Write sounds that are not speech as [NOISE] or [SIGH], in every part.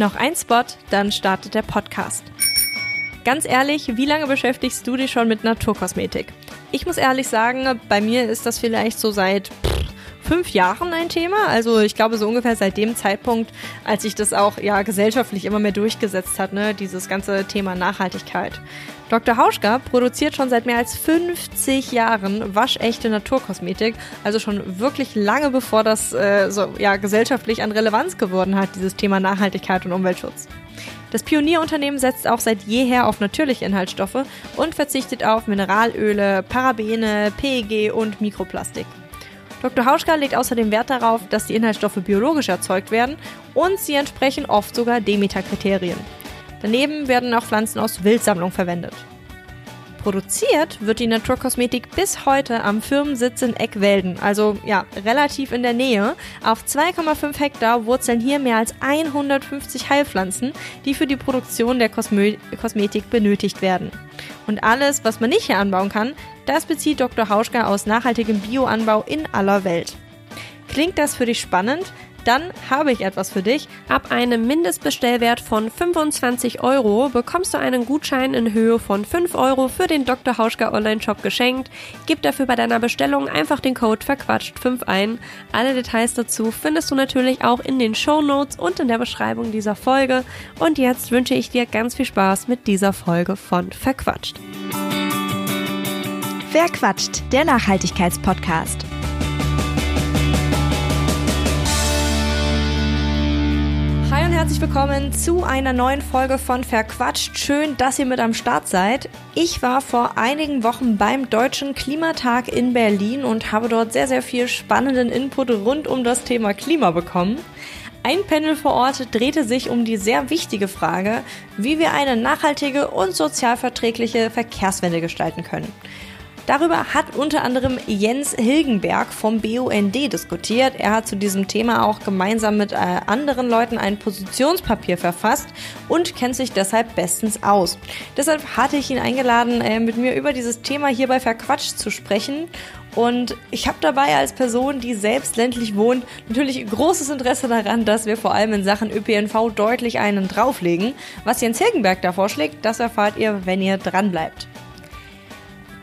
Noch ein Spot, dann startet der Podcast. Ganz ehrlich, wie lange beschäftigst du dich schon mit Naturkosmetik? Ich muss ehrlich sagen, bei mir ist das vielleicht so seit fünf Jahren ein Thema. Also ich glaube so ungefähr seit dem Zeitpunkt, als sich das auch ja gesellschaftlich immer mehr durchgesetzt hat, ne, dieses ganze Thema Nachhaltigkeit. Dr. Hauschka produziert schon seit mehr als 50 Jahren waschechte Naturkosmetik, also schon wirklich lange bevor das äh, so ja gesellschaftlich an Relevanz geworden hat, dieses Thema Nachhaltigkeit und Umweltschutz. Das Pionierunternehmen setzt auch seit jeher auf natürliche Inhaltsstoffe und verzichtet auf Mineralöle, Parabene, PEG und Mikroplastik. Dr. Hauschka legt außerdem Wert darauf, dass die Inhaltsstoffe biologisch erzeugt werden und sie entsprechen oft sogar Demeter-Kriterien. Daneben werden auch Pflanzen aus Wildsammlung verwendet. Produziert wird die Naturkosmetik bis heute am Firmensitz in Eckwelden, also ja, relativ in der Nähe. Auf 2,5 Hektar wurzeln hier mehr als 150 Heilpflanzen, die für die Produktion der Kosme Kosmetik benötigt werden. Und alles, was man nicht hier anbauen kann, das bezieht Dr. Hauschka aus nachhaltigem Bioanbau in aller Welt. Klingt das für dich spannend? Dann habe ich etwas für dich. Ab einem Mindestbestellwert von 25 Euro bekommst du einen Gutschein in Höhe von 5 Euro für den Dr. Hauschka Online-Shop geschenkt. Gib dafür bei deiner Bestellung einfach den Code verquatscht5 ein. Alle Details dazu findest du natürlich auch in den Show Notes und in der Beschreibung dieser Folge. Und jetzt wünsche ich dir ganz viel Spaß mit dieser Folge von Verquatscht. Verquatscht, der Nachhaltigkeitspodcast. Hi und herzlich willkommen zu einer neuen Folge von Verquatscht. Schön, dass ihr mit am Start seid. Ich war vor einigen Wochen beim Deutschen Klimatag in Berlin und habe dort sehr, sehr viel spannenden Input rund um das Thema Klima bekommen. Ein Panel vor Ort drehte sich um die sehr wichtige Frage, wie wir eine nachhaltige und sozialverträgliche Verkehrswende gestalten können. Darüber hat unter anderem Jens Hilgenberg vom BUND diskutiert. Er hat zu diesem Thema auch gemeinsam mit äh, anderen Leuten ein Positionspapier verfasst und kennt sich deshalb bestens aus. Deshalb hatte ich ihn eingeladen, äh, mit mir über dieses Thema hier bei Verquatscht zu sprechen. Und ich habe dabei als Person, die selbst ländlich wohnt, natürlich großes Interesse daran, dass wir vor allem in Sachen ÖPNV deutlich einen drauflegen. Was Jens Hilgenberg da vorschlägt, das erfahrt ihr, wenn ihr dranbleibt.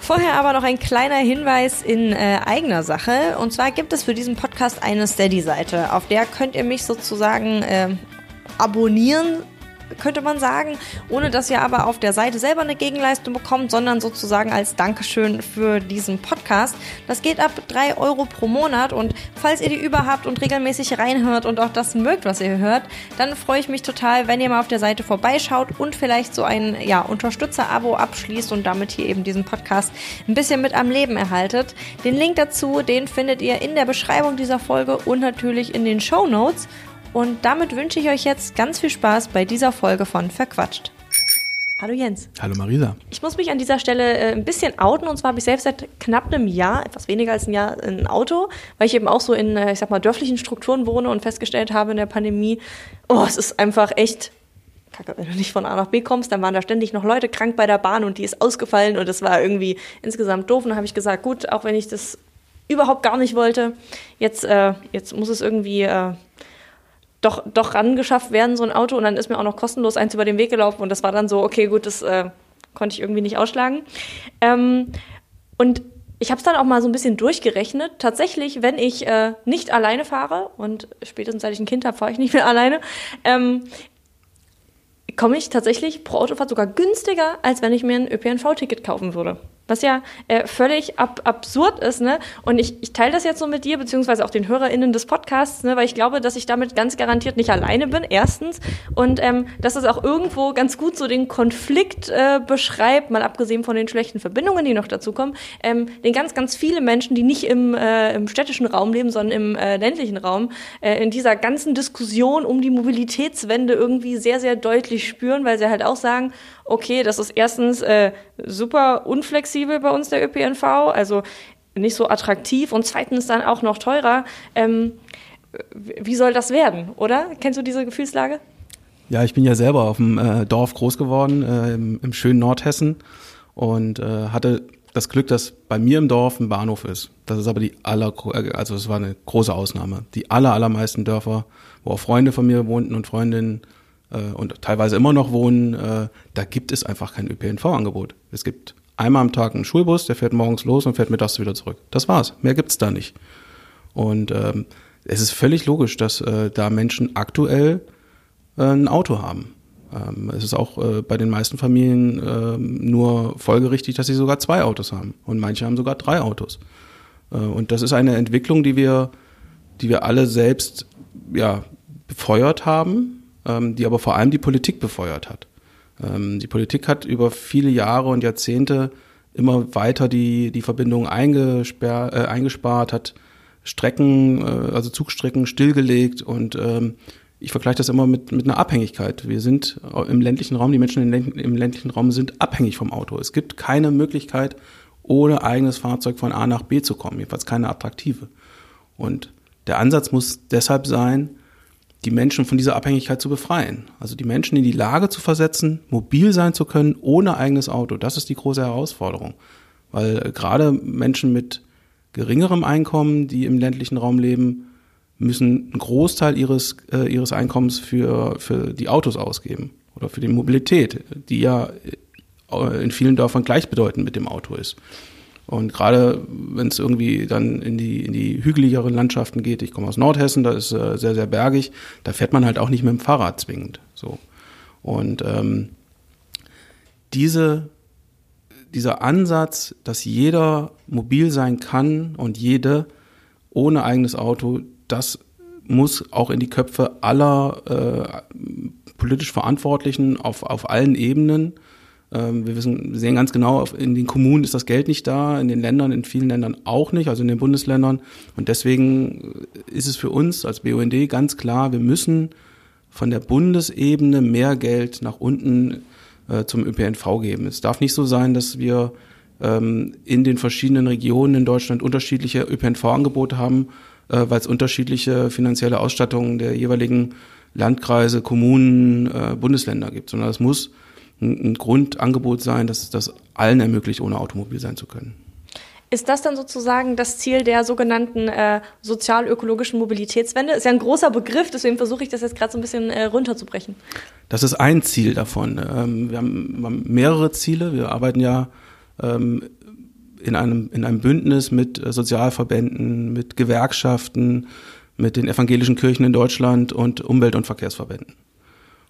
Vorher aber noch ein kleiner Hinweis in äh, eigener Sache. Und zwar gibt es für diesen Podcast eine Steady-Seite. Auf der könnt ihr mich sozusagen äh, abonnieren könnte man sagen, ohne dass ihr aber auf der Seite selber eine Gegenleistung bekommt, sondern sozusagen als Dankeschön für diesen Podcast. Das geht ab 3 Euro pro Monat und falls ihr die über habt und regelmäßig reinhört und auch das mögt, was ihr hört, dann freue ich mich total, wenn ihr mal auf der Seite vorbeischaut und vielleicht so ein ja, Unterstützer-Abo abschließt und damit hier eben diesen Podcast ein bisschen mit am Leben erhaltet. Den Link dazu, den findet ihr in der Beschreibung dieser Folge und natürlich in den Show Notes. Und damit wünsche ich euch jetzt ganz viel Spaß bei dieser Folge von Verquatscht. Hallo Jens. Hallo Marisa. Ich muss mich an dieser Stelle äh, ein bisschen outen und zwar habe ich selbst seit knapp einem Jahr, etwas weniger als ein Jahr, ein Auto, weil ich eben auch so in, äh, ich sag mal, dörflichen Strukturen wohne und festgestellt habe in der Pandemie, oh, es ist einfach echt Kacke, wenn du nicht von A nach B kommst, dann waren da ständig noch Leute krank bei der Bahn und die ist ausgefallen und das war irgendwie insgesamt doof. Und dann habe ich gesagt, gut, auch wenn ich das überhaupt gar nicht wollte, jetzt, äh, jetzt muss es irgendwie äh, doch, doch rangeschafft werden, so ein Auto. Und dann ist mir auch noch kostenlos eins über den Weg gelaufen. Und das war dann so, okay, gut, das äh, konnte ich irgendwie nicht ausschlagen. Ähm, und ich habe es dann auch mal so ein bisschen durchgerechnet. Tatsächlich, wenn ich äh, nicht alleine fahre, und spätestens seit ich ein Kind habe, fahre ich nicht mehr [LAUGHS] alleine, ähm, komme ich tatsächlich pro Autofahrt sogar günstiger, als wenn ich mir ein ÖPNV-Ticket kaufen würde. Was ja äh, völlig ab absurd ist, ne? Und ich, ich teile das jetzt so mit dir, beziehungsweise auch den HörerInnen des Podcasts, ne? Weil ich glaube, dass ich damit ganz garantiert nicht alleine bin, erstens. Und ähm, dass es auch irgendwo ganz gut so den Konflikt äh, beschreibt, mal abgesehen von den schlechten Verbindungen, die noch dazu kommen, ähm, den ganz, ganz viele Menschen, die nicht im, äh, im städtischen Raum leben, sondern im äh, ländlichen Raum, äh, in dieser ganzen Diskussion um die Mobilitätswende irgendwie sehr, sehr deutlich spüren, weil sie halt auch sagen, okay, das ist erstens äh, super unflexibel bei uns der ÖPNV, also nicht so attraktiv und zweitens dann auch noch teurer. Ähm, wie soll das werden, oder? Kennst du diese Gefühlslage? Ja, ich bin ja selber auf dem äh, Dorf groß geworden, äh, im, im, schönen Nordhessen und äh, hatte das Glück, dass bei mir im Dorf ein Bahnhof ist. Das ist aber die aller, also es war eine große Ausnahme. Die aller, allermeisten Dörfer, wo auch Freunde von mir wohnten und Freundinnen, und teilweise immer noch wohnen, äh, da gibt es einfach kein ÖPNV-Angebot. Es gibt einmal am Tag einen Schulbus, der fährt morgens los und fährt mittags wieder zurück. Das war's. Mehr gibt's da nicht. Und ähm, es ist völlig logisch, dass äh, da Menschen aktuell äh, ein Auto haben. Ähm, es ist auch äh, bei den meisten Familien äh, nur folgerichtig, dass sie sogar zwei Autos haben. Und manche haben sogar drei Autos. Äh, und das ist eine Entwicklung, die wir, die wir alle selbst ja, befeuert haben, die aber vor allem die Politik befeuert hat. Ähm, die Politik hat über viele Jahre und Jahrzehnte immer weiter die, die Verbindung eingesperrt, äh, eingespart, hat Strecken, äh, also Zugstrecken stillgelegt und ähm, ich vergleiche das immer mit, mit einer Abhängigkeit. Wir sind im ländlichen Raum, die Menschen im ländlichen Raum sind abhängig vom Auto. Es gibt keine Möglichkeit, ohne eigenes Fahrzeug von A nach B zu kommen, jedenfalls keine attraktive. Und der Ansatz muss deshalb sein, die Menschen von dieser Abhängigkeit zu befreien. Also die Menschen in die Lage zu versetzen, mobil sein zu können, ohne eigenes Auto. Das ist die große Herausforderung. Weil äh, gerade Menschen mit geringerem Einkommen, die im ländlichen Raum leben, müssen einen Großteil ihres, äh, ihres Einkommens für, für die Autos ausgeben oder für die Mobilität, die ja äh, in vielen Dörfern gleichbedeutend mit dem Auto ist. Und gerade wenn es irgendwie dann in die, in die hügeligeren Landschaften geht, ich komme aus Nordhessen, da ist äh, sehr, sehr bergig, da fährt man halt auch nicht mit dem Fahrrad zwingend. So. Und ähm, diese, dieser Ansatz, dass jeder mobil sein kann und jede ohne eigenes Auto, das muss auch in die Köpfe aller äh, politisch Verantwortlichen auf, auf allen Ebenen wir wissen, sehen ganz genau, in den Kommunen ist das Geld nicht da, in den Ländern, in vielen Ländern auch nicht, also in den Bundesländern. Und deswegen ist es für uns als BUND ganz klar, wir müssen von der Bundesebene mehr Geld nach unten äh, zum ÖPNV geben. Es darf nicht so sein, dass wir ähm, in den verschiedenen Regionen in Deutschland unterschiedliche ÖPNV-Angebote haben, äh, weil es unterschiedliche finanzielle Ausstattungen der jeweiligen Landkreise, Kommunen, äh, Bundesländer gibt, sondern es muss ein, Grundangebot sein, das das allen ermöglicht, ohne Automobil sein zu können. Ist das dann sozusagen das Ziel der sogenannten äh, sozial-ökologischen Mobilitätswende? Ist ja ein großer Begriff, deswegen versuche ich das jetzt gerade so ein bisschen äh, runterzubrechen. Das ist ein Ziel davon. Ähm, wir, haben, mehrere Ziele. Wir arbeiten ja ähm, in, einem, in einem Bündnis mit äh, Sozialverbänden, mit Gewerkschaften, mit den evangelischen Kirchen in Deutschland und Umwelt- und Verkehrsverbänden.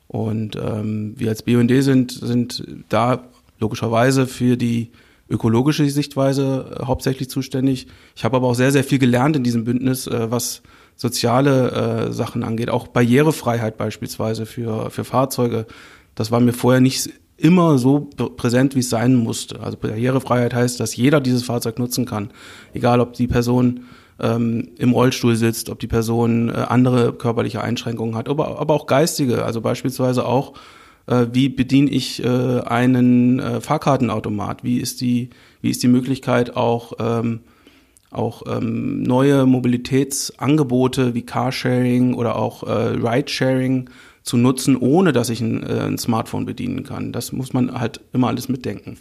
Und ähm, wir als BUND sind, sind da logischerweise für die ökologische Sichtweise äh, hauptsächlich zuständig. Ich habe aber auch sehr, sehr viel gelernt in diesem Bündnis, äh, was soziale äh, Sachen angeht, auch Barrierefreiheit beispielsweise für, für Fahrzeuge. Das war mir vorher nicht immer so präsent, wie es sein musste. Also Barrierefreiheit heißt, dass jeder dieses Fahrzeug nutzen kann, egal ob die Person ähm, im Rollstuhl sitzt, ob die Person äh, andere körperliche Einschränkungen hat, aber, aber auch geistige, also beispielsweise auch, äh, wie bediene ich äh, einen äh, Fahrkartenautomat, wie ist die, wie ist die Möglichkeit auch, ähm, auch ähm, neue Mobilitätsangebote wie Carsharing oder auch äh, Ridesharing zu nutzen, ohne dass ich ein, äh, ein Smartphone bedienen kann. Das muss man halt immer alles mitdenken.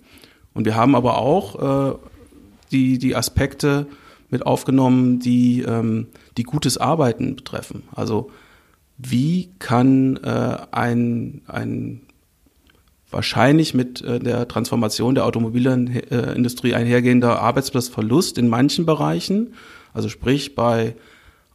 Und wir haben aber auch die, die Aspekte, mit aufgenommen, die, ähm, die gutes Arbeiten betreffen. Also wie kann äh, ein, ein wahrscheinlich mit äh, der Transformation der Automobilindustrie einhergehender Arbeitsplatzverlust in manchen Bereichen, also sprich bei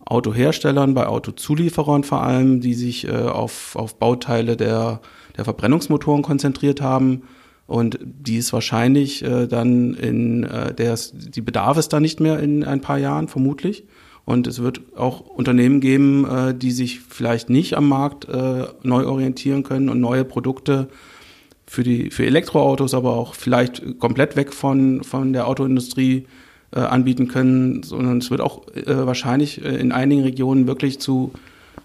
Autoherstellern, bei Autozulieferern vor allem, die sich äh, auf, auf Bauteile der, der Verbrennungsmotoren konzentriert haben, und die ist wahrscheinlich äh, dann in äh, der die bedarf es da nicht mehr in ein paar Jahren vermutlich. Und es wird auch Unternehmen geben, äh, die sich vielleicht nicht am Markt äh, neu orientieren können und neue Produkte für die für Elektroautos, aber auch vielleicht komplett weg von von der Autoindustrie äh, anbieten können, sondern es wird auch äh, wahrscheinlich äh, in einigen Regionen wirklich zu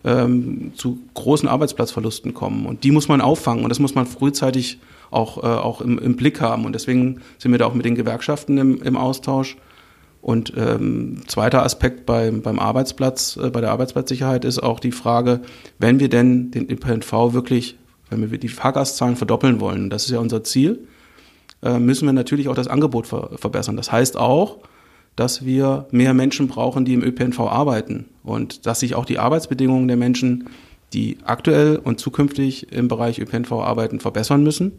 ähm, zu großen Arbeitsplatzverlusten kommen. Und die muss man auffangen und das muss man frühzeitig auch, äh, auch im, im Blick haben. Und deswegen sind wir da auch mit den Gewerkschaften im, im Austausch. Und ähm, zweiter Aspekt bei, beim Arbeitsplatz, äh, bei der Arbeitsplatzsicherheit ist auch die Frage, wenn wir denn den ÖPNV wirklich, wenn wir die Fahrgastzahlen verdoppeln wollen, das ist ja unser Ziel, äh, müssen wir natürlich auch das Angebot ver verbessern. Das heißt auch, dass wir mehr Menschen brauchen, die im ÖPNV arbeiten und dass sich auch die Arbeitsbedingungen der Menschen die aktuell und zukünftig im Bereich ÖPNV arbeiten, verbessern müssen.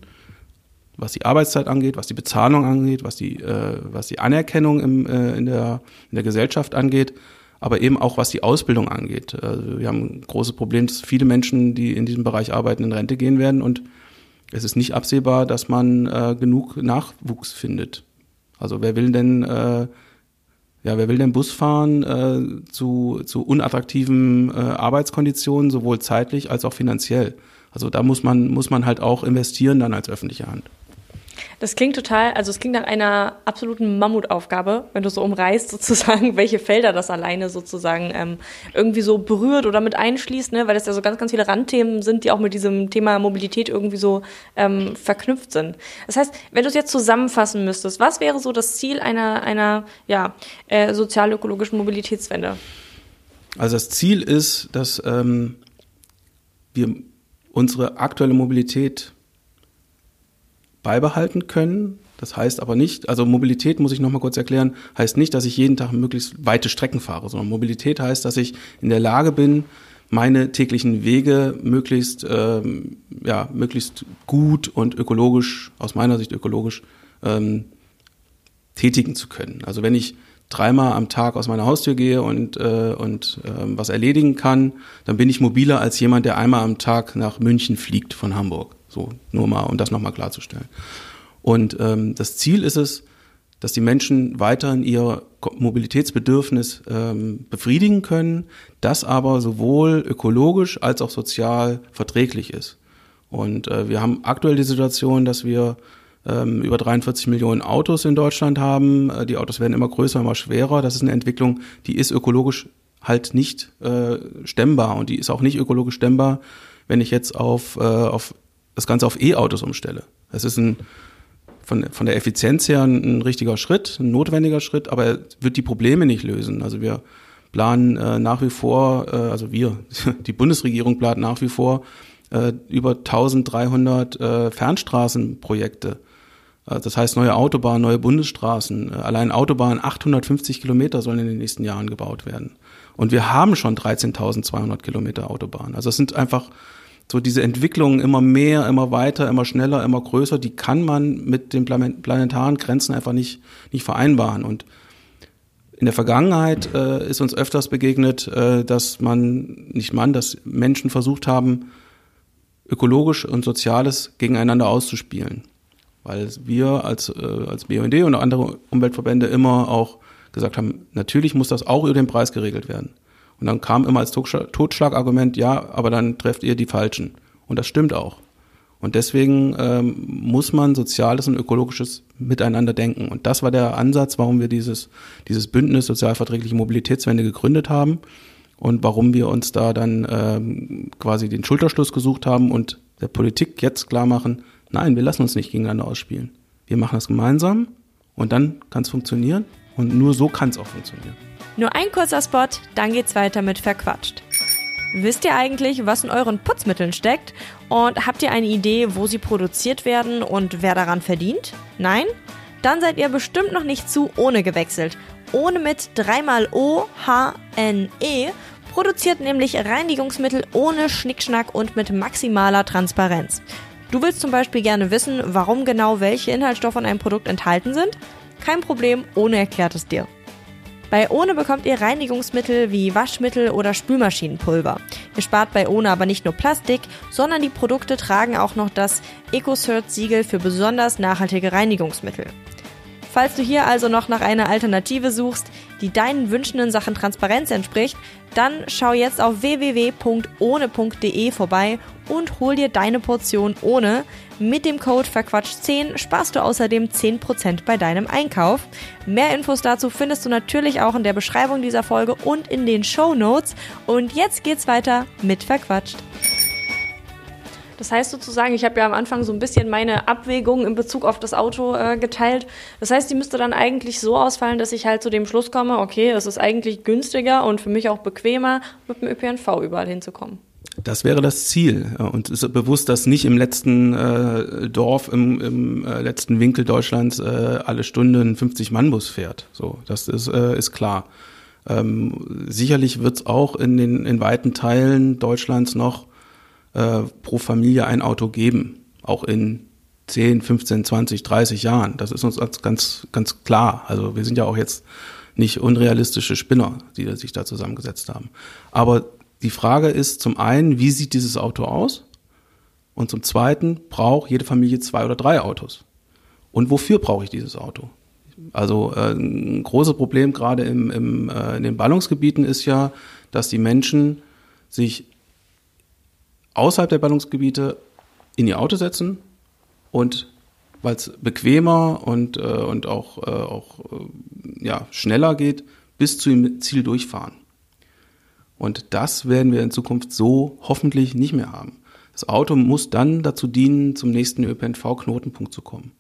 Was die Arbeitszeit angeht, was die Bezahlung angeht, was die, äh, was die Anerkennung im, äh, in, der, in der Gesellschaft angeht, aber eben auch was die Ausbildung angeht. Also wir haben ein großes Problem, dass viele Menschen, die in diesem Bereich arbeiten, in Rente gehen werden und es ist nicht absehbar, dass man äh, genug Nachwuchs findet. Also wer will denn äh, ja, wer will denn Bus fahren äh, zu, zu unattraktiven äh, Arbeitskonditionen, sowohl zeitlich als auch finanziell? Also da muss man, muss man halt auch investieren dann als öffentliche Hand. Das klingt total, also es klingt nach einer absoluten Mammutaufgabe, wenn du so umreißt [LAUGHS] sozusagen, welche Felder das alleine sozusagen ähm, irgendwie so berührt oder mit einschließt, ne? weil das ja so ganz, ganz viele Randthemen sind, die auch mit diesem Thema Mobilität irgendwie so ähm, verknüpft sind. Das heißt, wenn du es jetzt zusammenfassen müsstest, was wäre so das Ziel einer, einer ja, äh, sozial-ökologischen Mobilitätswende? Also das Ziel ist, dass ähm, wir unsere aktuelle Mobilität beibehalten können. Das heißt aber nicht, also Mobilität muss ich nochmal kurz erklären, heißt nicht, dass ich jeden Tag möglichst weite Strecken fahre, sondern Mobilität heißt, dass ich in der Lage bin, meine täglichen Wege möglichst, ähm, ja, möglichst gut und ökologisch, aus meiner Sicht ökologisch, ähm, tätigen zu können. Also wenn ich dreimal am Tag aus meiner Haustür gehe und, äh, und äh, was erledigen kann, dann bin ich mobiler als jemand, der einmal am Tag nach München fliegt von Hamburg. So, nur mal, um das nochmal klarzustellen. Und ähm, das Ziel ist es, dass die Menschen weiterhin ihr Mobilitätsbedürfnis ähm, befriedigen können, das aber sowohl ökologisch als auch sozial verträglich ist. Und äh, wir haben aktuell die Situation, dass wir ähm, über 43 Millionen Autos in Deutschland haben. Äh, die Autos werden immer größer, immer schwerer. Das ist eine Entwicklung, die ist ökologisch halt nicht äh, stemmbar und die ist auch nicht ökologisch stemmbar, wenn ich jetzt auf, äh, auf das Ganze auf E-Autos umstelle. Das ist ein, von, von der Effizienz her ein, ein, richtiger Schritt, ein notwendiger Schritt, aber er wird die Probleme nicht lösen. Also wir planen äh, nach wie vor, äh, also wir, [LAUGHS] die Bundesregierung plant nach wie vor äh, über 1300 äh, Fernstraßenprojekte. Äh, das heißt neue Autobahnen, neue Bundesstraßen. Äh, allein Autobahnen 850 Kilometer sollen in den nächsten Jahren gebaut werden. Und wir haben schon 13.200 Kilometer Autobahnen. Also es sind einfach so diese Entwicklung immer mehr, immer weiter, immer schneller, immer größer, die kann man mit den planetaren Grenzen einfach nicht, nicht vereinbaren. Und in der Vergangenheit äh, ist uns öfters begegnet, äh, dass man, nicht man, dass Menschen versucht haben, ökologisch und Soziales gegeneinander auszuspielen. Weil wir als, äh, als BUND und andere Umweltverbände immer auch gesagt haben, natürlich muss das auch über den Preis geregelt werden. Und dann kam immer als Totschlagargument, ja, aber dann trefft ihr die Falschen. Und das stimmt auch. Und deswegen ähm, muss man soziales und ökologisches miteinander denken. Und das war der Ansatz, warum wir dieses, dieses Bündnis sozialverträgliche Mobilitätswende gegründet haben und warum wir uns da dann ähm, quasi den Schulterschluss gesucht haben und der Politik jetzt klar machen, nein, wir lassen uns nicht gegeneinander ausspielen. Wir machen das gemeinsam und dann kann es funktionieren und nur so kann es auch funktionieren. Nur ein kurzer Spot, dann geht's weiter mit Verquatscht. Wisst ihr eigentlich, was in euren Putzmitteln steckt? Und habt ihr eine Idee, wo sie produziert werden und wer daran verdient? Nein? Dann seid ihr bestimmt noch nicht zu ohne gewechselt. Ohne mit dreimal O, H, N, E produziert nämlich Reinigungsmittel ohne Schnickschnack und mit maximaler Transparenz. Du willst zum Beispiel gerne wissen, warum genau welche Inhaltsstoffe in einem Produkt enthalten sind? Kein Problem, ohne erklärt es dir. Bei Ohne bekommt ihr Reinigungsmittel wie Waschmittel oder Spülmaschinenpulver. Ihr spart bei Ohne aber nicht nur Plastik, sondern die Produkte tragen auch noch das EcoCert-Siegel für besonders nachhaltige Reinigungsmittel. Falls du hier also noch nach einer Alternative suchst, die deinen Wünschen in Sachen Transparenz entspricht, dann schau jetzt auf www.ohne.de vorbei und hol dir deine Portion ohne. Mit dem Code Verquatscht10 sparst du außerdem 10% bei deinem Einkauf. Mehr Infos dazu findest du natürlich auch in der Beschreibung dieser Folge und in den Show Notes. Und jetzt geht's weiter mit Verquatscht. Das heißt sozusagen, ich habe ja am Anfang so ein bisschen meine Abwägung in Bezug auf das Auto äh, geteilt. Das heißt, die müsste dann eigentlich so ausfallen, dass ich halt zu dem Schluss komme, okay, es ist eigentlich günstiger und für mich auch bequemer, mit dem ÖPNV überall hinzukommen. Das wäre das Ziel. Und es ist bewusst, dass nicht im letzten äh, Dorf, im, im äh, letzten Winkel Deutschlands äh, alle Stunde ein 50-Mann-Bus fährt. So, das ist, äh, ist klar. Ähm, sicherlich wird es auch in den in weiten Teilen Deutschlands noch äh, pro Familie ein Auto geben, auch in 10, 15, 20, 30 Jahren. Das ist uns ganz, ganz klar. Also wir sind ja auch jetzt nicht unrealistische Spinner, die sich da zusammengesetzt haben. Aber die Frage ist zum einen, wie sieht dieses Auto aus? Und zum zweiten, braucht jede Familie zwei oder drei Autos? Und wofür brauche ich dieses Auto? Also äh, ein großes Problem gerade im, im, äh, in den Ballungsgebieten ist ja, dass die Menschen sich außerhalb der Ballungsgebiete in ihr Auto setzen und weil es bequemer und, äh, und auch, äh, auch äh, ja, schneller geht, bis zu dem Ziel durchfahren. Und das werden wir in Zukunft so hoffentlich nicht mehr haben. Das Auto muss dann dazu dienen, zum nächsten ÖPNV-Knotenpunkt zu kommen.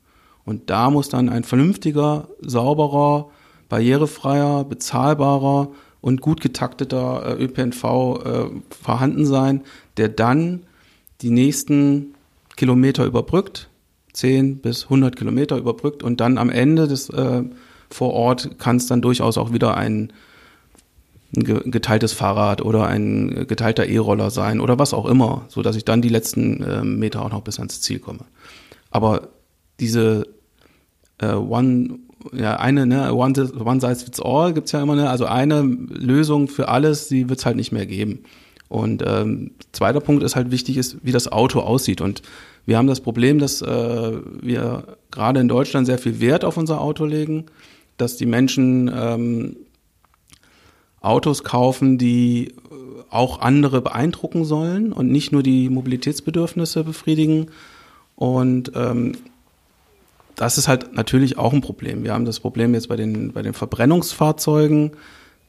Und da muss dann ein vernünftiger, sauberer, barrierefreier, bezahlbarer und gut getakteter äh, ÖPNV äh, vorhanden sein, der dann die nächsten Kilometer überbrückt, 10 bis 100 Kilometer überbrückt und dann am Ende des äh, vor Ort kann es dann durchaus auch wieder ein, ein geteiltes Fahrrad oder ein geteilter E-Roller sein oder was auch immer, so dass ich dann die letzten äh, Meter auch noch bis ans Ziel komme. Aber diese äh, One ja, eine, ne, one, one size fits all gibt's ja immer, ne, also eine Lösung für alles, die wird's halt nicht mehr geben. Und ähm, zweiter Punkt ist halt wichtig, ist, wie das Auto aussieht. Und wir haben das Problem, dass äh, wir gerade in Deutschland sehr viel Wert auf unser Auto legen, dass die Menschen ähm, Autos kaufen, die auch andere beeindrucken sollen und nicht nur die Mobilitätsbedürfnisse befriedigen. Und ähm, das ist halt natürlich auch ein Problem. Wir haben das Problem jetzt bei den, bei den Verbrennungsfahrzeugen,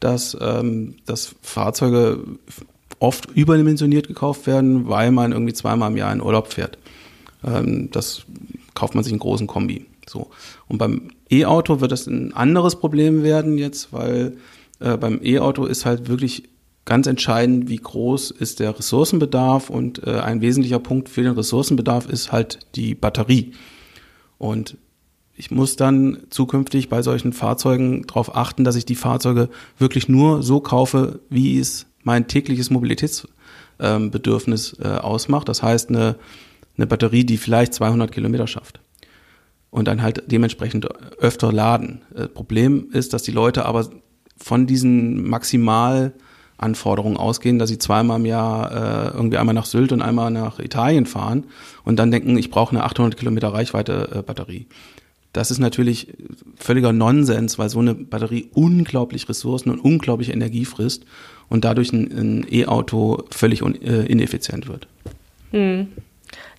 dass, ähm, dass Fahrzeuge oft überdimensioniert gekauft werden, weil man irgendwie zweimal im Jahr in Urlaub fährt. Ähm, das kauft man sich einen großen Kombi. So. Und beim E-Auto wird das ein anderes Problem werden jetzt, weil äh, beim E-Auto ist halt wirklich ganz entscheidend, wie groß ist der Ressourcenbedarf und äh, ein wesentlicher Punkt für den Ressourcenbedarf ist halt die Batterie. Und ich muss dann zukünftig bei solchen Fahrzeugen darauf achten, dass ich die Fahrzeuge wirklich nur so kaufe, wie es mein tägliches Mobilitätsbedürfnis äh, ausmacht. Das heißt, eine eine Batterie, die vielleicht 200 Kilometer schafft. Und dann halt dementsprechend öfter laden. Äh, Problem ist, dass die Leute aber von diesen Maximalanforderungen ausgehen, dass sie zweimal im Jahr äh, irgendwie einmal nach Sylt und einmal nach Italien fahren und dann denken, ich brauche eine 800 Kilometer Reichweite äh, Batterie. Das ist natürlich völliger Nonsens, weil so eine Batterie unglaublich Ressourcen und unglaublich Energie frisst und dadurch ein, ein E-Auto völlig un, äh, ineffizient wird. Hm.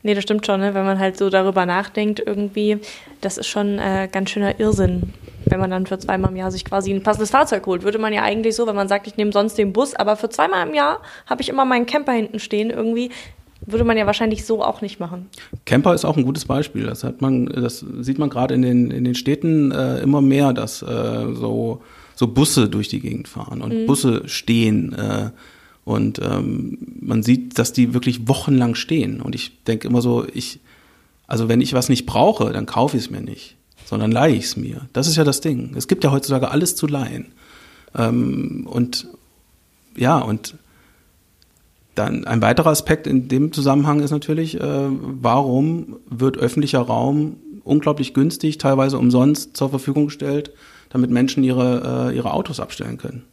Nee, das stimmt schon, ne? wenn man halt so darüber nachdenkt, irgendwie, das ist schon äh, ganz schöner Irrsinn, wenn man dann für zweimal im Jahr sich quasi ein passendes Fahrzeug holt. Würde man ja eigentlich so, wenn man sagt, ich nehme sonst den Bus, aber für zweimal im Jahr habe ich immer meinen Camper hinten stehen, irgendwie, würde man ja wahrscheinlich so auch nicht machen. Camper ist auch ein gutes Beispiel. Das hat man, das sieht man gerade in den, in den Städten äh, immer mehr, dass äh, so, so Busse durch die Gegend fahren und mhm. Busse stehen. Und ähm, man sieht, dass die wirklich wochenlang stehen. Und ich denke immer so, ich, also wenn ich was nicht brauche, dann kaufe ich es mir nicht, sondern leihe ich es mir. Das ist ja das Ding. Es gibt ja heutzutage alles zu leihen. Ähm, und ja, und dann ein weiterer Aspekt in dem Zusammenhang ist natürlich, äh, warum wird öffentlicher Raum unglaublich günstig, teilweise umsonst zur Verfügung gestellt, damit Menschen ihre, äh, ihre Autos abstellen können.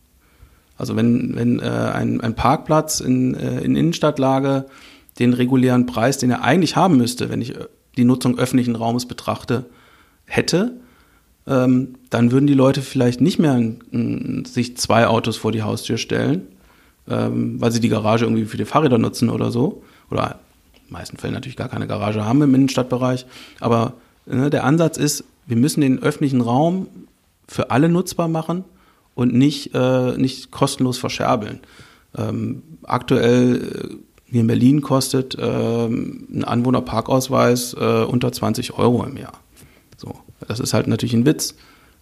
Also wenn, wenn äh, ein, ein Parkplatz in, äh, in Innenstadtlage den regulären Preis, den er eigentlich haben müsste, wenn ich äh, die Nutzung öffentlichen Raumes betrachte, hätte, ähm, dann würden die Leute vielleicht nicht mehr in, sich zwei Autos vor die Haustür stellen, ähm, weil sie die Garage irgendwie für die Fahrräder nutzen oder so. Oder in den meisten Fällen natürlich gar keine Garage haben im Innenstadtbereich. Aber ne, der Ansatz ist, wir müssen den öffentlichen Raum für alle nutzbar machen und nicht, äh, nicht kostenlos verscherbeln. Ähm, aktuell äh, hier in Berlin kostet ähm, ein Anwohnerparkausweis äh, unter 20 Euro im Jahr. So, das ist halt natürlich ein Witz.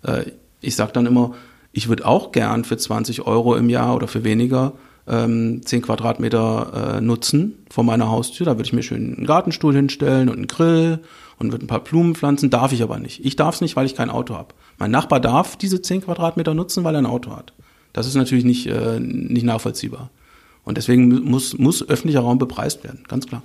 Äh, ich sage dann immer, ich würde auch gern für 20 Euro im Jahr oder für weniger ähm, 10 Quadratmeter äh, nutzen vor meiner Haustür. Da würde ich mir schön einen Gartenstuhl hinstellen und einen Grill und würde ein paar Blumen pflanzen. Darf ich aber nicht. Ich darf es nicht, weil ich kein Auto habe. Mein Nachbar darf diese 10 Quadratmeter nutzen, weil er ein Auto hat. Das ist natürlich nicht, äh, nicht nachvollziehbar. Und deswegen muss, muss öffentlicher Raum bepreist werden, ganz klar.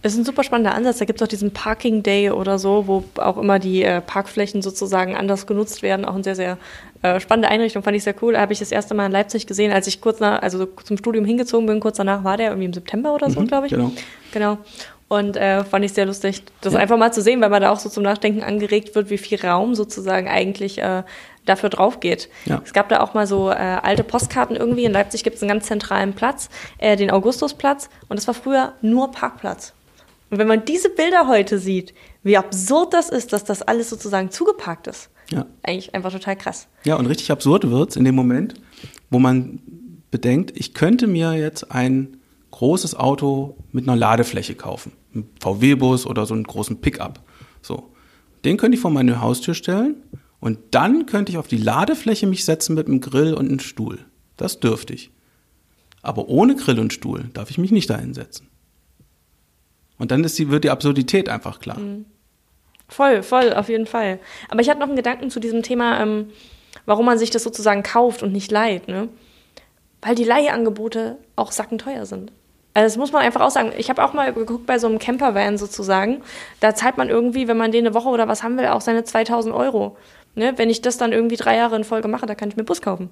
Es ist ein super spannender Ansatz. Da gibt es auch diesen Parking Day oder so, wo auch immer die äh, Parkflächen sozusagen anders genutzt werden. Auch eine sehr, sehr äh, spannende Einrichtung, fand ich sehr cool. Da habe ich das erste Mal in Leipzig gesehen, als ich kurz nach, also zum Studium hingezogen bin. Kurz danach war der irgendwie im September oder so, mhm, glaube ich. Genau. Genau. Und äh, fand ich sehr lustig, das ja. einfach mal zu sehen, weil man da auch so zum Nachdenken angeregt wird, wie viel Raum sozusagen eigentlich äh, dafür drauf geht. Ja. Es gab da auch mal so äh, alte Postkarten irgendwie. In Leipzig gibt es einen ganz zentralen Platz, äh, den Augustusplatz. Und das war früher nur Parkplatz. Und wenn man diese Bilder heute sieht, wie absurd das ist, dass das alles sozusagen zugeparkt ist. Ja. Eigentlich einfach total krass. Ja, und richtig absurd wird es in dem Moment, wo man bedenkt, ich könnte mir jetzt ein großes Auto mit einer Ladefläche kaufen. Ein VW-Bus oder so einen großen Pickup. So. Den könnte ich vor meine Haustür stellen und dann könnte ich auf die Ladefläche mich setzen mit einem Grill und einem Stuhl. Das dürfte ich. Aber ohne Grill und Stuhl darf ich mich nicht dahin setzen. Und dann die, wird die Absurdität einfach klar. Mhm. Voll, voll, auf jeden Fall. Aber ich hatte noch einen Gedanken zu diesem Thema, ähm, warum man sich das sozusagen kauft und nicht leiht. Ne? Weil die Leihangebote auch sackenteuer sind. Also das muss man einfach auch sagen. Ich habe auch mal geguckt bei so einem Campervan sozusagen. Da zahlt man irgendwie, wenn man den eine Woche oder was haben will, auch seine 2000 Euro. Ne? Wenn ich das dann irgendwie drei Jahre in Folge mache, da kann ich mir Bus kaufen.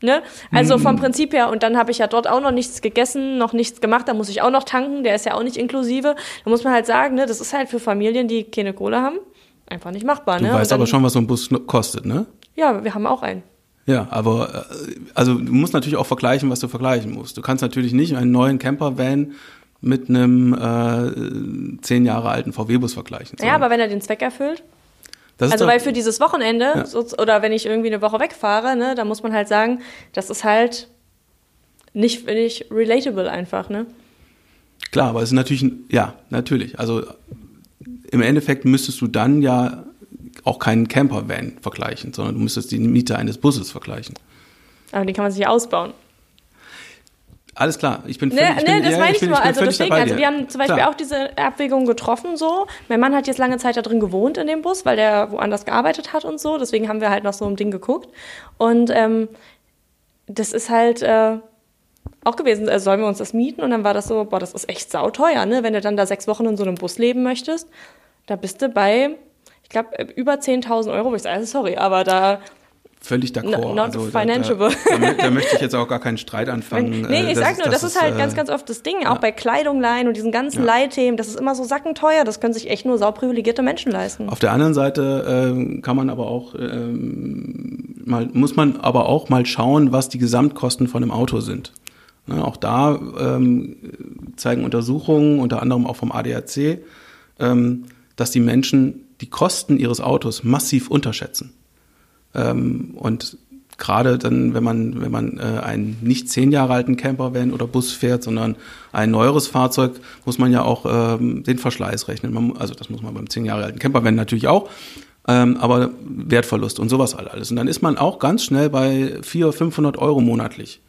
Ne? Also vom mhm. Prinzip her, und dann habe ich ja dort auch noch nichts gegessen, noch nichts gemacht, da muss ich auch noch tanken, der ist ja auch nicht inklusive. Da muss man halt sagen, ne, das ist halt für Familien, die keine Kohle haben, einfach nicht machbar. Du ne? weißt dann, aber schon, was so ein Bus kostet, ne? Ja, wir haben auch einen. Ja, aber äh, also du musst natürlich auch vergleichen, was du vergleichen musst. Du kannst natürlich nicht einen neuen Campervan mit einem äh, zehn Jahre alten VW-Bus vergleichen. Ja, aber wenn er den Zweck erfüllt? also weil für dieses Wochenende ja. so, oder wenn ich irgendwie eine Woche wegfahre, ne, da muss man halt sagen, das ist halt nicht, nicht relatable einfach, ne? Klar, aber es ist natürlich, ja, natürlich. Also im Endeffekt müsstest du dann ja auch keinen Campervan vergleichen, sondern du müsstest die Miete eines Busses vergleichen. Aber den kann man sich ausbauen. Alles klar, ich bin völlig, nee, ich bin, nee, das ja, meine ich, ich nur. Also deswegen, also wir haben zum Beispiel klar. auch diese Abwägung getroffen so. Mein Mann hat jetzt lange Zeit da drin gewohnt in dem Bus, weil der woanders gearbeitet hat und so. Deswegen haben wir halt nach so einem Ding geguckt. Und ähm, das ist halt äh, auch gewesen, also sollen wir uns das mieten? Und dann war das so, boah, das ist echt sauteuer, ne? Wenn du dann da sechs Wochen in so einem Bus leben möchtest, da bist du bei, ich glaube, über 10.000 Euro. Ich sage, sorry, aber da völlig d'accord. Not also, financiable. Da, da, da, möchte ich jetzt auch gar keinen Streit anfangen. [LAUGHS] nee, ich äh, sag nur, das, das ist halt äh, ganz, ganz oft das Ding, auch ja. bei Kleidung leihen und diesen ganzen ja. Leihthemen, das ist immer so sackenteuer, das können sich echt nur sauprivilegierte Menschen leisten. Auf der anderen Seite äh, kann man aber auch ähm, mal, muss man aber auch mal schauen, was die Gesamtkosten von einem Auto sind. Ne, auch da ähm, zeigen Untersuchungen, unter anderem auch vom ADAC, ähm, dass die Menschen die Kosten ihres Autos massiv unterschätzen. Ähm, und gerade dann, wenn man, wenn man äh, einen nicht zehn Jahre alten Campervan oder Bus fährt, sondern ein neueres Fahrzeug, muss man ja auch ähm, den Verschleiß rechnen. Man, also das muss man beim zehn Jahre alten Campervan natürlich auch. Ähm, aber Wertverlust und sowas alles. Und dann ist man auch ganz schnell bei 400, 500 Euro monatlich.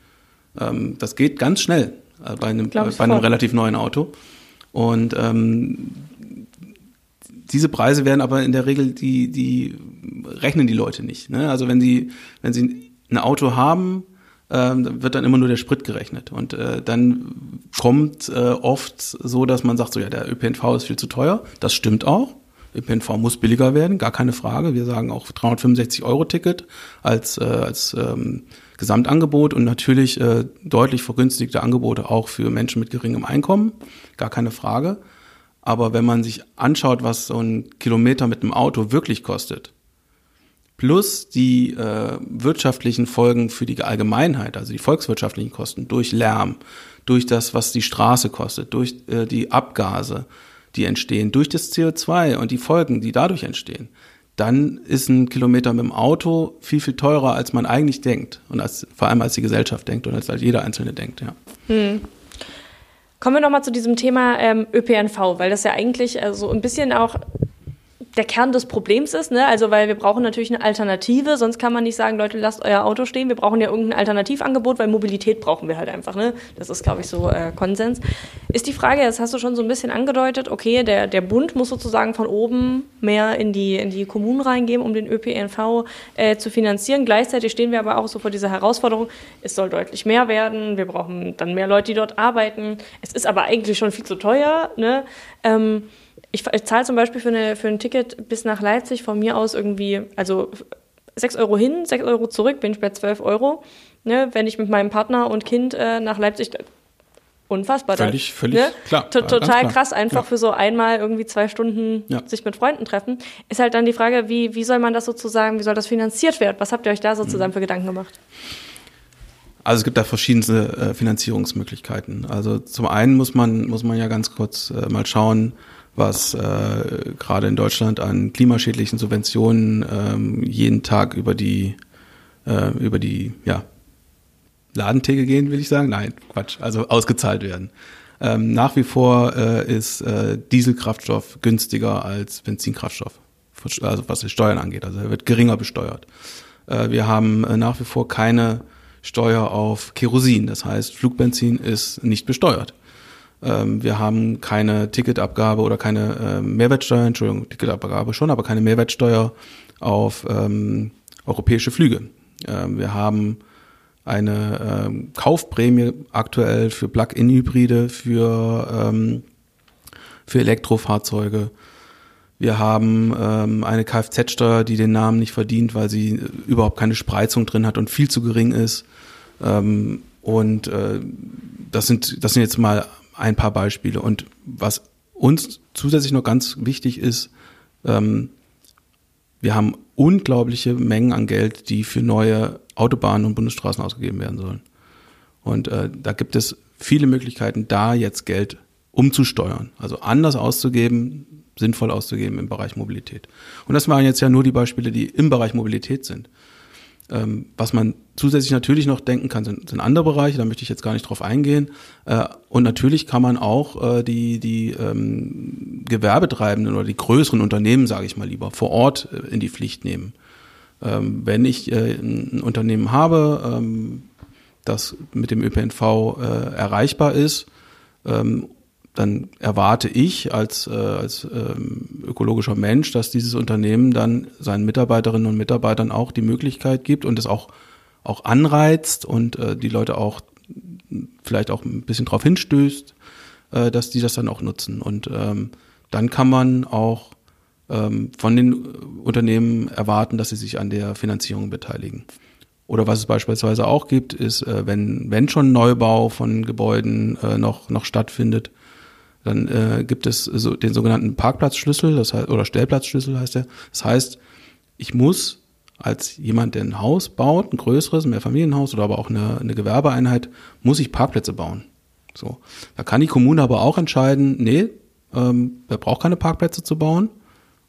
Ähm, das geht ganz schnell äh, bei einem, bei einem relativ neuen Auto. Und ähm, diese Preise werden aber in der Regel, die, die rechnen die Leute nicht. Ne? Also wenn sie, wenn sie ein Auto haben, ähm, wird dann immer nur der Sprit gerechnet. Und äh, dann kommt äh, oft so, dass man sagt, so ja, der ÖPNV ist viel zu teuer. Das stimmt auch. ÖPNV muss billiger werden, gar keine Frage. Wir sagen auch 365 Euro Ticket als, äh, als ähm, Gesamtangebot und natürlich äh, deutlich vergünstigte Angebote auch für Menschen mit geringem Einkommen, gar keine Frage. Aber wenn man sich anschaut, was so ein Kilometer mit einem Auto wirklich kostet, plus die äh, wirtschaftlichen Folgen für die Allgemeinheit, also die volkswirtschaftlichen Kosten durch Lärm, durch das, was die Straße kostet, durch äh, die Abgase, die entstehen, durch das CO2 und die Folgen, die dadurch entstehen, dann ist ein Kilometer mit dem Auto viel, viel teurer, als man eigentlich denkt. Und als, vor allem als die Gesellschaft denkt und als, als jeder Einzelne denkt, ja. Hm. Kommen wir nochmal zu diesem Thema ähm, ÖPNV, weil das ja eigentlich also ein bisschen auch der Kern des Problems ist, ne? Also weil wir brauchen natürlich eine Alternative, sonst kann man nicht sagen, Leute, lasst euer Auto stehen. Wir brauchen ja irgendein Alternativangebot, weil Mobilität brauchen wir halt einfach, ne? Das ist, glaube ich, so äh, Konsens. Ist die Frage, das hast du schon so ein bisschen angedeutet, okay, der, der Bund muss sozusagen von oben mehr in die, in die Kommunen reingeben, um den ÖPNV äh, zu finanzieren. Gleichzeitig stehen wir aber auch so vor dieser Herausforderung, es soll deutlich mehr werden, wir brauchen dann mehr Leute, die dort arbeiten. Es ist aber eigentlich schon viel zu teuer, ne? Ähm, ich, ich zahle zum Beispiel für, eine, für ein Ticket bis nach Leipzig von mir aus irgendwie, also 6 Euro hin, 6 Euro zurück, bin ich bei 12 Euro. Ne, wenn ich mit meinem Partner und Kind äh, nach Leipzig, unfassbar. Völlig, völlig ne? klar. T total klar. krass, einfach ja. für so einmal irgendwie zwei Stunden ja. sich mit Freunden treffen. Ist halt dann die Frage, wie, wie soll man das sozusagen, wie soll das finanziert werden? Was habt ihr euch da sozusagen mhm. für Gedanken gemacht? Also es gibt da verschiedenste äh, Finanzierungsmöglichkeiten. Also zum einen muss man, muss man ja ganz kurz äh, mal schauen, was äh, gerade in Deutschland an klimaschädlichen Subventionen ähm, jeden Tag über die äh, über die ja, Ladentheke gehen, will ich sagen. Nein, Quatsch. Also ausgezahlt werden. Ähm, nach wie vor äh, ist äh, Dieselkraftstoff günstiger als Benzinkraftstoff, also was die Steuern angeht. Also er wird geringer besteuert. Äh, wir haben äh, nach wie vor keine Steuer auf Kerosin. Das heißt, Flugbenzin ist nicht besteuert. Ähm, wir haben keine Ticketabgabe oder keine äh, Mehrwertsteuer, Entschuldigung, Ticketabgabe schon, aber keine Mehrwertsteuer auf ähm, europäische Flüge. Ähm, wir haben eine ähm, Kaufprämie aktuell für Plug-in-Hybride, für, ähm, für Elektrofahrzeuge. Wir haben ähm, eine Kfz-Steuer, die den Namen nicht verdient, weil sie überhaupt keine Spreizung drin hat und viel zu gering ist. Ähm, und äh, das sind das sind jetzt mal ein paar Beispiele. Und was uns zusätzlich noch ganz wichtig ist, ähm, wir haben unglaubliche Mengen an Geld, die für neue Autobahnen und Bundesstraßen ausgegeben werden sollen. Und äh, da gibt es viele Möglichkeiten, da jetzt Geld umzusteuern, also anders auszugeben, sinnvoll auszugeben im Bereich Mobilität. Und das waren jetzt ja nur die Beispiele, die im Bereich Mobilität sind. Ähm, was man zusätzlich natürlich noch denken kann, sind, sind andere Bereiche, da möchte ich jetzt gar nicht drauf eingehen. Äh, und natürlich kann man auch äh, die, die ähm, Gewerbetreibenden oder die größeren Unternehmen, sage ich mal lieber, vor Ort äh, in die Pflicht nehmen. Ähm, wenn ich äh, ein Unternehmen habe, ähm, das mit dem ÖPNV äh, erreichbar ist ähm, dann erwarte ich als, äh, als ähm, ökologischer Mensch, dass dieses Unternehmen dann seinen Mitarbeiterinnen und Mitarbeitern auch die Möglichkeit gibt und es auch, auch anreizt und äh, die Leute auch vielleicht auch ein bisschen darauf hinstößt, äh, dass die das dann auch nutzen. Und ähm, dann kann man auch ähm, von den Unternehmen erwarten, dass sie sich an der Finanzierung beteiligen. Oder was es beispielsweise auch gibt, ist, äh, wenn, wenn schon Neubau von Gebäuden äh, noch, noch stattfindet, dann äh, gibt es so den sogenannten Parkplatzschlüssel, das heißt, oder Stellplatzschlüssel heißt der. Das heißt, ich muss als jemand, der ein Haus baut, ein größeres, ein Mehrfamilienhaus oder aber auch eine, eine Gewerbeeinheit, muss ich Parkplätze bauen. So. Da kann die Kommune aber auch entscheiden, nee, ähm, er braucht keine Parkplätze zu bauen.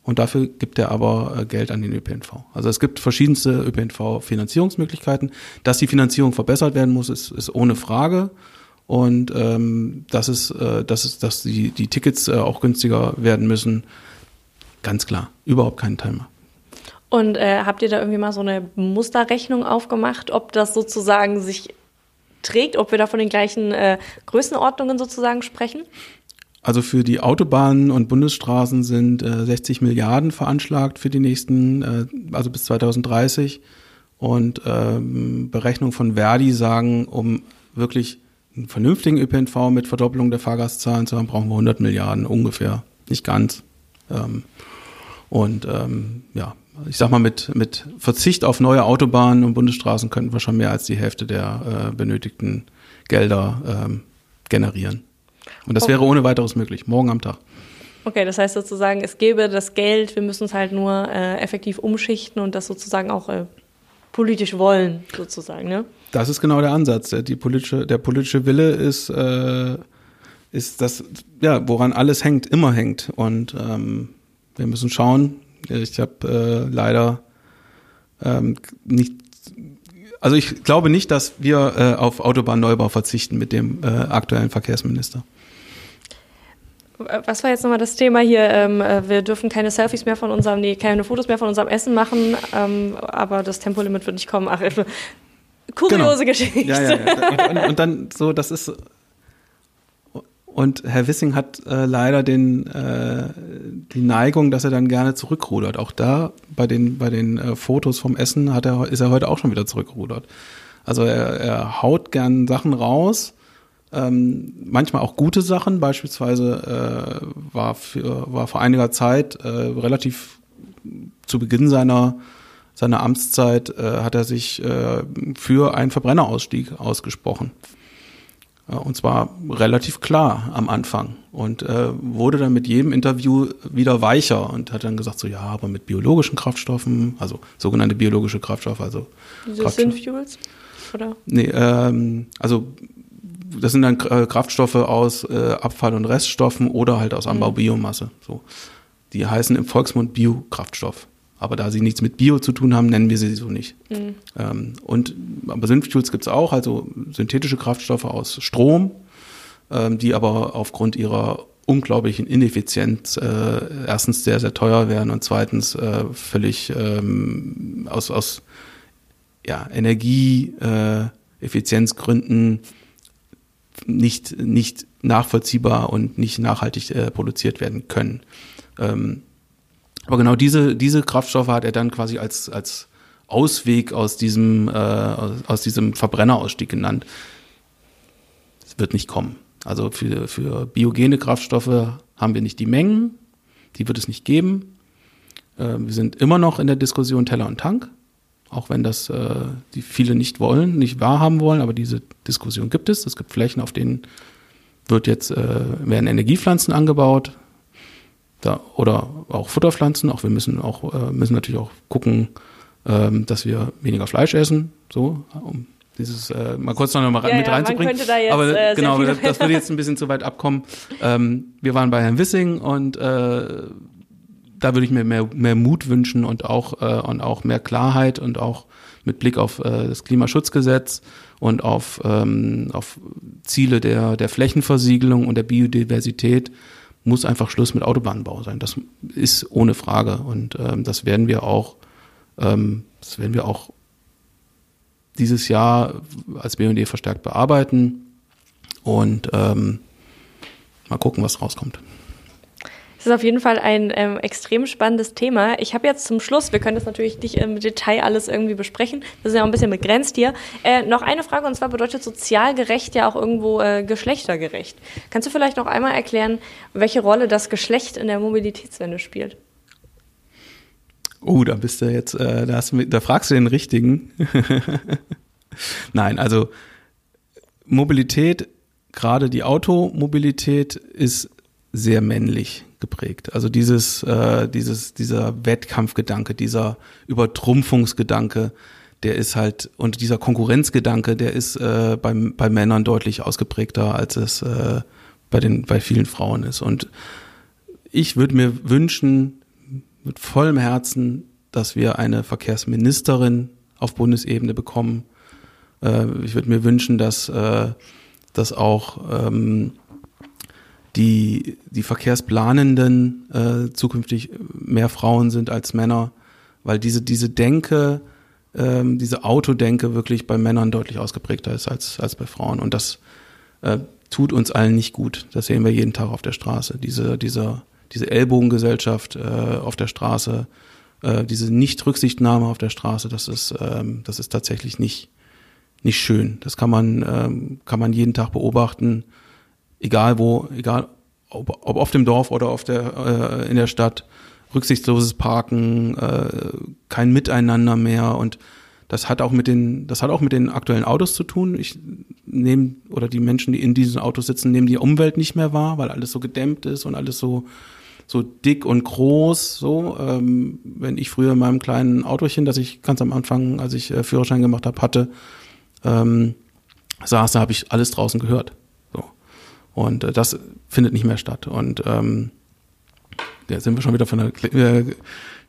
Und dafür gibt er aber äh, Geld an den ÖPNV. Also es gibt verschiedenste ÖPNV-Finanzierungsmöglichkeiten. Dass die Finanzierung verbessert werden muss, ist, ist ohne Frage und ähm, dass es, äh, dass es, dass die, die Tickets äh, auch günstiger werden müssen. Ganz klar, überhaupt kein Timer. Und äh, habt ihr da irgendwie mal so eine Musterrechnung aufgemacht, ob das sozusagen sich trägt, ob wir da von den gleichen äh, Größenordnungen sozusagen sprechen? Also für die Autobahnen und Bundesstraßen sind äh, 60 Milliarden veranschlagt für die nächsten, äh, also bis 2030. Und ähm, Berechnungen von Verdi sagen, um wirklich einen vernünftigen ÖPNV mit Verdoppelung der Fahrgastzahlen zu haben, brauchen wir 100 Milliarden ungefähr, nicht ganz. Ähm, und ähm, ja, ich sag mal, mit, mit Verzicht auf neue Autobahnen und Bundesstraßen könnten wir schon mehr als die Hälfte der äh, benötigten Gelder ähm, generieren. Und das okay. wäre ohne weiteres möglich, morgen am Tag. Okay, das heißt sozusagen, es gäbe das Geld, wir müssen es halt nur äh, effektiv umschichten und das sozusagen auch äh, politisch wollen, sozusagen, ne? Das ist genau der Ansatz. Die politische, der politische Wille ist, äh, ist das, ja, woran alles hängt, immer hängt. Und ähm, wir müssen schauen. Ich habe äh, leider ähm, nicht, also ich glaube nicht, dass wir äh, auf Autobahnneubau verzichten mit dem äh, aktuellen Verkehrsminister. Was war jetzt nochmal das Thema hier? Ähm, äh, wir dürfen keine Selfies mehr von unserem, nee, keine Fotos mehr von unserem Essen machen, ähm, aber das Tempolimit wird nicht kommen. Ach, kuriose genau. Geschichte. Ja, ja, ja. Und, und, dann so, das ist. Und Herr Wissing hat äh, leider den, äh, die Neigung, dass er dann gerne zurückrudert. Auch da bei den, bei den äh, Fotos vom Essen hat er, ist er heute auch schon wieder zurückgerudert. Also er, er haut gern Sachen raus, ähm, manchmal auch gute Sachen. Beispielsweise äh, war, für, war vor einiger Zeit äh, relativ zu Beginn seiner seiner Amtszeit äh, hat er sich äh, für einen Verbrennerausstieg ausgesprochen. Äh, und zwar relativ klar am Anfang und äh, wurde dann mit jedem Interview wieder weicher und hat dann gesagt, so ja, aber mit biologischen Kraftstoffen, also sogenannte biologische Kraftstoffe, also Diese Synfuels? Oder? Nee, ähm, also das sind dann äh, Kraftstoffe aus äh, Abfall- und Reststoffen oder halt aus Anbaubiomasse. Mhm. So. Die heißen im Volksmund Biokraftstoff. Aber da sie nichts mit Bio zu tun haben, nennen wir sie so nicht. Mhm. Ähm, und aber Synfuels gibt es auch, also synthetische Kraftstoffe aus Strom, ähm, die aber aufgrund ihrer unglaublichen Ineffizienz äh, erstens sehr, sehr teuer werden und zweitens äh, völlig ähm, aus, aus ja, Energieeffizienzgründen äh, nicht, nicht nachvollziehbar und nicht nachhaltig äh, produziert werden können. Ähm, aber genau diese, diese Kraftstoffe hat er dann quasi als, als Ausweg aus diesem, äh, aus, diesem Verbrennerausstieg genannt. Es wird nicht kommen. Also für, für biogene Kraftstoffe haben wir nicht die Mengen, die wird es nicht geben. Äh, wir sind immer noch in der Diskussion Teller und Tank, auch wenn das äh, die viele nicht wollen, nicht wahrhaben wollen, aber diese Diskussion gibt es. Es gibt Flächen, auf denen wird jetzt, äh, werden Energiepflanzen angebaut, da, oder auch Futterpflanzen. Auch wir müssen auch äh, müssen natürlich auch gucken, ähm, dass wir weniger Fleisch essen, so um dieses äh, mal kurz noch mal ja, mit ja, reinzubringen. Jetzt, Aber äh, genau, das, das würde jetzt ein bisschen zu weit abkommen. Ähm, wir waren bei Herrn Wissing und äh, da würde ich mir mehr, mehr Mut wünschen und auch äh, und auch mehr Klarheit und auch mit Blick auf äh, das Klimaschutzgesetz und auf, ähm, auf Ziele der, der Flächenversiegelung und der Biodiversität muss einfach Schluss mit Autobahnbau sein. Das ist ohne Frage. Und ähm, das werden wir auch, ähm, das werden wir auch dieses Jahr als BND verstärkt bearbeiten und ähm, mal gucken, was rauskommt. Das ist auf jeden Fall ein ähm, extrem spannendes Thema. Ich habe jetzt zum Schluss, wir können das natürlich nicht im Detail alles irgendwie besprechen, das ist ja auch ein bisschen begrenzt hier, äh, noch eine Frage und zwar bedeutet sozial gerecht ja auch irgendwo äh, geschlechtergerecht. Kannst du vielleicht noch einmal erklären, welche Rolle das Geschlecht in der Mobilitätswende spielt? Oh, da bist du jetzt, äh, da, hast da fragst du den Richtigen. [LAUGHS] Nein, also Mobilität, gerade die Automobilität ist sehr männlich geprägt. Also dieses, äh, dieses, dieser Wettkampfgedanke, dieser Übertrumpfungsgedanke, der ist halt, und dieser Konkurrenzgedanke, der ist äh, bei, bei Männern deutlich ausgeprägter, als es äh, bei, den, bei vielen Frauen ist. Und ich würde mir wünschen, mit vollem Herzen, dass wir eine Verkehrsministerin auf Bundesebene bekommen. Äh, ich würde mir wünschen, dass, äh, dass auch ähm, die, die Verkehrsplanenden äh, zukünftig mehr Frauen sind als Männer, weil diese, diese Denke, ähm, diese Autodenke wirklich bei Männern deutlich ausgeprägter ist als, als bei Frauen. Und das äh, tut uns allen nicht gut. Das sehen wir jeden Tag auf der Straße. Diese, diese, diese Ellbogengesellschaft äh, auf der Straße, äh, diese Nicht-Rücksichtnahme auf der Straße, das ist, ähm, das ist tatsächlich nicht, nicht schön. Das kann man, ähm, kann man jeden Tag beobachten egal wo, egal ob, ob auf dem Dorf oder auf der, äh, in der Stadt, rücksichtsloses Parken, äh, kein Miteinander mehr und das hat auch mit den, das hat auch mit den aktuellen Autos zu tun. Ich nehme, oder die Menschen, die in diesen Autos sitzen, nehmen die Umwelt nicht mehr wahr, weil alles so gedämmt ist und alles so, so dick und groß, so. Ähm, wenn ich früher in meinem kleinen Autochen, das ich ganz am Anfang, als ich äh, Führerschein gemacht habe, hatte, ähm, saß, da habe ich alles draußen gehört. Und äh, das findet nicht mehr statt. Und ähm, da sind wir schon wieder von der äh,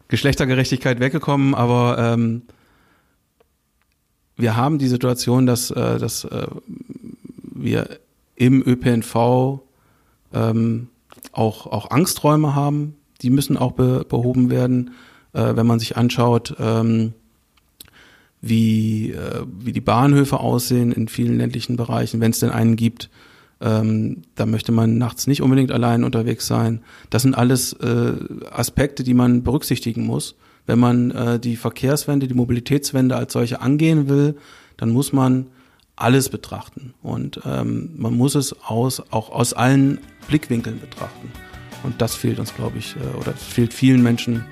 Geschlechtergerechtigkeit weggekommen, aber ähm, wir haben die Situation, dass, äh, dass äh, wir im ÖPNV ähm, auch, auch Angsträume haben, die müssen auch be, behoben werden. Äh, wenn man sich anschaut, ähm, wie, äh, wie die Bahnhöfe aussehen in vielen ländlichen Bereichen, wenn es denn einen gibt. Ähm, da möchte man nachts nicht unbedingt allein unterwegs sein. Das sind alles äh, Aspekte, die man berücksichtigen muss. Wenn man äh, die Verkehrswende, die Mobilitätswende als solche angehen will, dann muss man alles betrachten. Und ähm, man muss es aus, auch aus allen Blickwinkeln betrachten. Und das fehlt uns, glaube ich, äh, oder fehlt vielen Menschen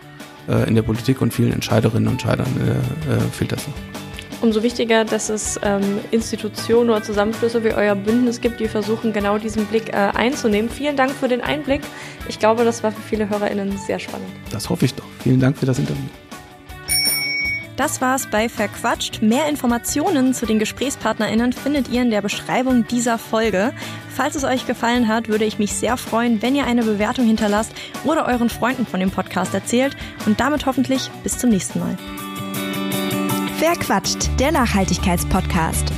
äh, in der Politik und vielen Entscheiderinnen und Entscheidern äh, äh, fehlt das noch. Umso wichtiger, dass es ähm, Institutionen oder Zusammenschlüsse wie euer Bündnis gibt, die versuchen, genau diesen Blick äh, einzunehmen. Vielen Dank für den Einblick. Ich glaube, das war für viele HörerInnen sehr spannend. Das hoffe ich doch. Vielen Dank für das Interview. Das war's bei Verquatscht. Mehr Informationen zu den GesprächspartnerInnen findet ihr in der Beschreibung dieser Folge. Falls es euch gefallen hat, würde ich mich sehr freuen, wenn ihr eine Bewertung hinterlasst oder euren Freunden von dem Podcast erzählt und damit hoffentlich bis zum nächsten Mal. Verquatscht, der Nachhaltigkeitspodcast.